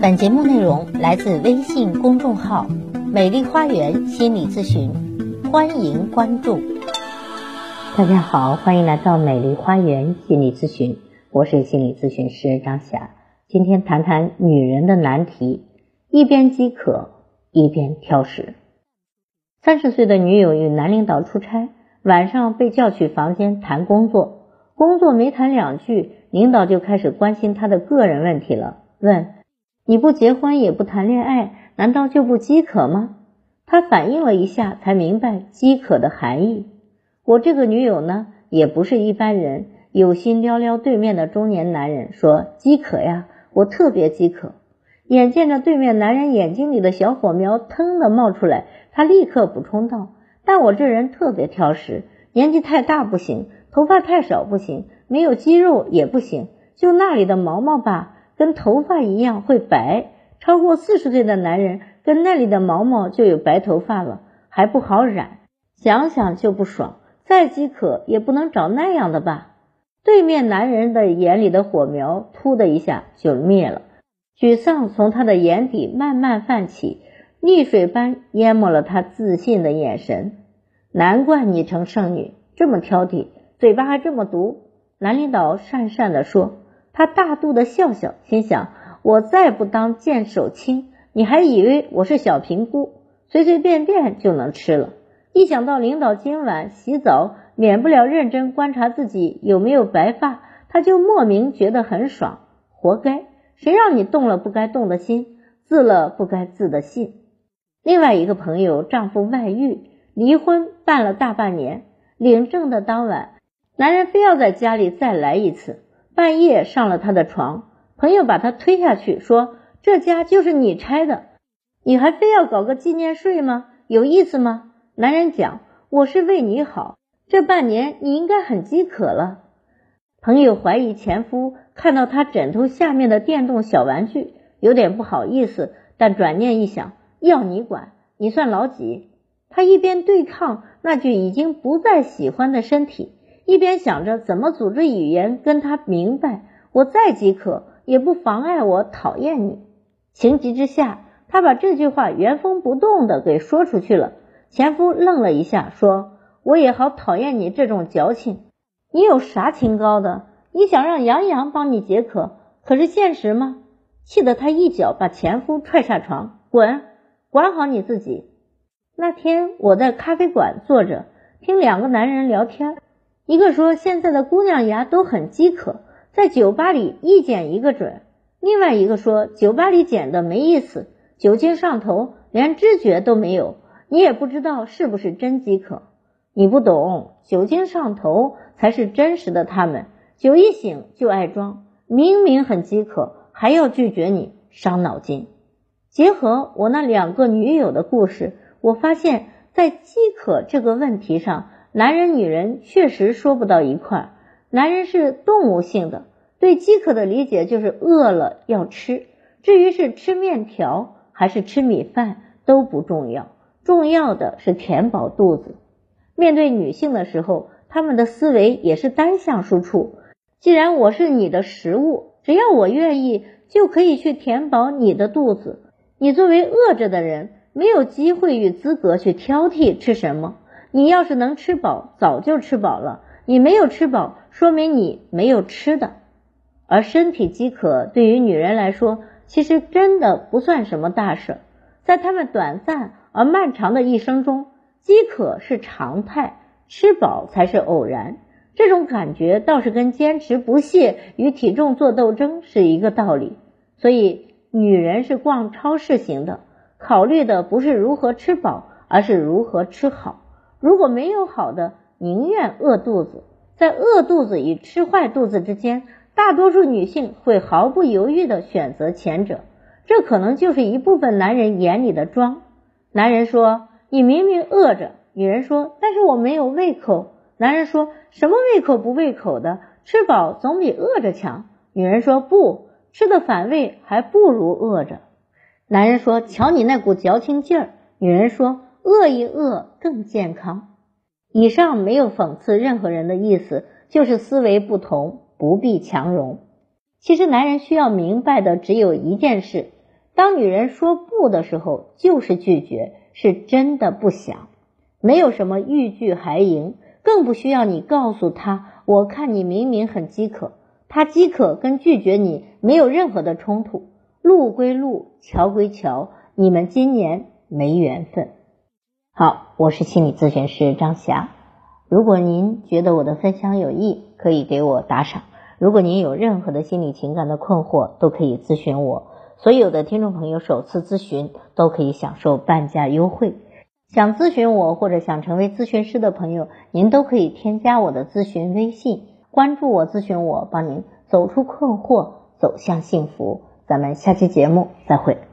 本节目内容来自微信公众号“美丽花园心理咨询”，欢迎关注。大家好，欢迎来到美丽花园心理咨询，我是心理咨询师张霞。今天谈谈女人的难题：一边饥渴，一边挑食。三十岁的女友与男领导出差，晚上被叫去房间谈工作，工作没谈两句，领导就开始关心她的个人问题了，问。你不结婚也不谈恋爱，难道就不饥渴吗？他反应了一下，才明白饥渴的含义。我这个女友呢，也不是一般人，有心撩撩对面的中年男人，说饥渴呀，我特别饥渴。眼见着对面男人眼睛里的小火苗腾的冒出来，他立刻补充道：“但我这人特别挑食，年纪太大不行，头发太少不行，没有肌肉也不行，就那里的毛毛吧。”跟头发一样会白，超过四十岁的男人跟那里的毛毛就有白头发了，还不好染，想想就不爽。再饥渴也不能找那样的吧？对面男人的眼里的火苗突的一下就灭了，沮丧从他的眼底慢慢泛起，溺水般淹没了他自信的眼神。难怪你成剩女，这么挑剔，嘴巴还这么毒。男领导讪讪地说。他大度的笑笑，心想：我再不当剑手青，你还以为我是小平菇，随随便便就能吃了。一想到领导今晚洗澡，免不了认真观察自己有没有白发，他就莫名觉得很爽。活该，谁让你动了不该动的心，自了不该自的信。另外一个朋友，丈夫外遇，离婚办了大半年，领证的当晚，男人非要在家里再来一次。半夜上了他的床，朋友把他推下去，说：“这家就是你拆的，你还非要搞个纪念税吗？有意思吗？”男人讲：“我是为你好，这半年你应该很饥渴了。”朋友怀疑前夫看到他枕头下面的电动小玩具，有点不好意思，但转念一想，要你管，你算老几？他一边对抗那具已经不再喜欢的身体。一边想着怎么组织语言跟他明白，我再饥渴也不妨碍我讨厌你。情急之下，他把这句话原封不动的给说出去了。前夫愣了一下，说：“我也好讨厌你这种矫情。你有啥清高的？你想让杨洋帮你解渴，可是现实吗？”气得他一脚把前夫踹下床，滚，管好你自己。那天我在咖啡馆坐着，听两个男人聊天。一个说现在的姑娘牙都很饥渴，在酒吧里一捡一个准；另外一个说酒吧里捡的没意思，酒精上头，连知觉都没有，你也不知道是不是真饥渴。你不懂，酒精上头才是真实的。他们酒一醒就爱装，明明很饥渴还要拒绝你，伤脑筋。结合我那两个女友的故事，我发现，在饥渴这个问题上。男人女人确实说不到一块儿。男人是动物性的，对饥渴的理解就是饿了要吃。至于是吃面条还是吃米饭都不重要，重要的是填饱肚子。面对女性的时候，他们的思维也是单向输出。既然我是你的食物，只要我愿意，就可以去填饱你的肚子。你作为饿着的人，没有机会与资格去挑剔吃什么。你要是能吃饱，早就吃饱了。你没有吃饱，说明你没有吃的。而身体饥渴对于女人来说，其实真的不算什么大事。在她们短暂而漫长的一生中，饥渴是常态，吃饱才是偶然。这种感觉倒是跟坚持不懈与体重做斗争是一个道理。所以，女人是逛超市型的，考虑的不是如何吃饱，而是如何吃好。如果没有好的，宁愿饿肚子。在饿肚子与吃坏肚子之间，大多数女性会毫不犹豫地选择前者。这可能就是一部分男人眼里的装。男人说：“你明明饿着。”女人说：“但是我没有胃口。”男人说什么胃口不胃口的，吃饱总比饿着强。女人说：“不吃的反胃，还不如饿着。”男人说：“瞧你那股矫情劲儿。”女人说。饿一饿更健康。以上没有讽刺任何人的意思，就是思维不同，不必强融。其实男人需要明白的只有一件事：当女人说不的时候，就是拒绝，是真的不想，没有什么欲拒还迎，更不需要你告诉她，我看你明明很饥渴，她饥渴跟拒绝你没有任何的冲突，路归路，桥归桥，你们今年没缘分。好，我是心理咨询师张霞。如果您觉得我的分享有益，可以给我打赏。如果您有任何的心理情感的困惑，都可以咨询我。所有的听众朋友首次咨询都可以享受半价优惠。想咨询我或者想成为咨询师的朋友，您都可以添加我的咨询微信，关注我，咨询我，帮您走出困惑，走向幸福。咱们下期节目再会。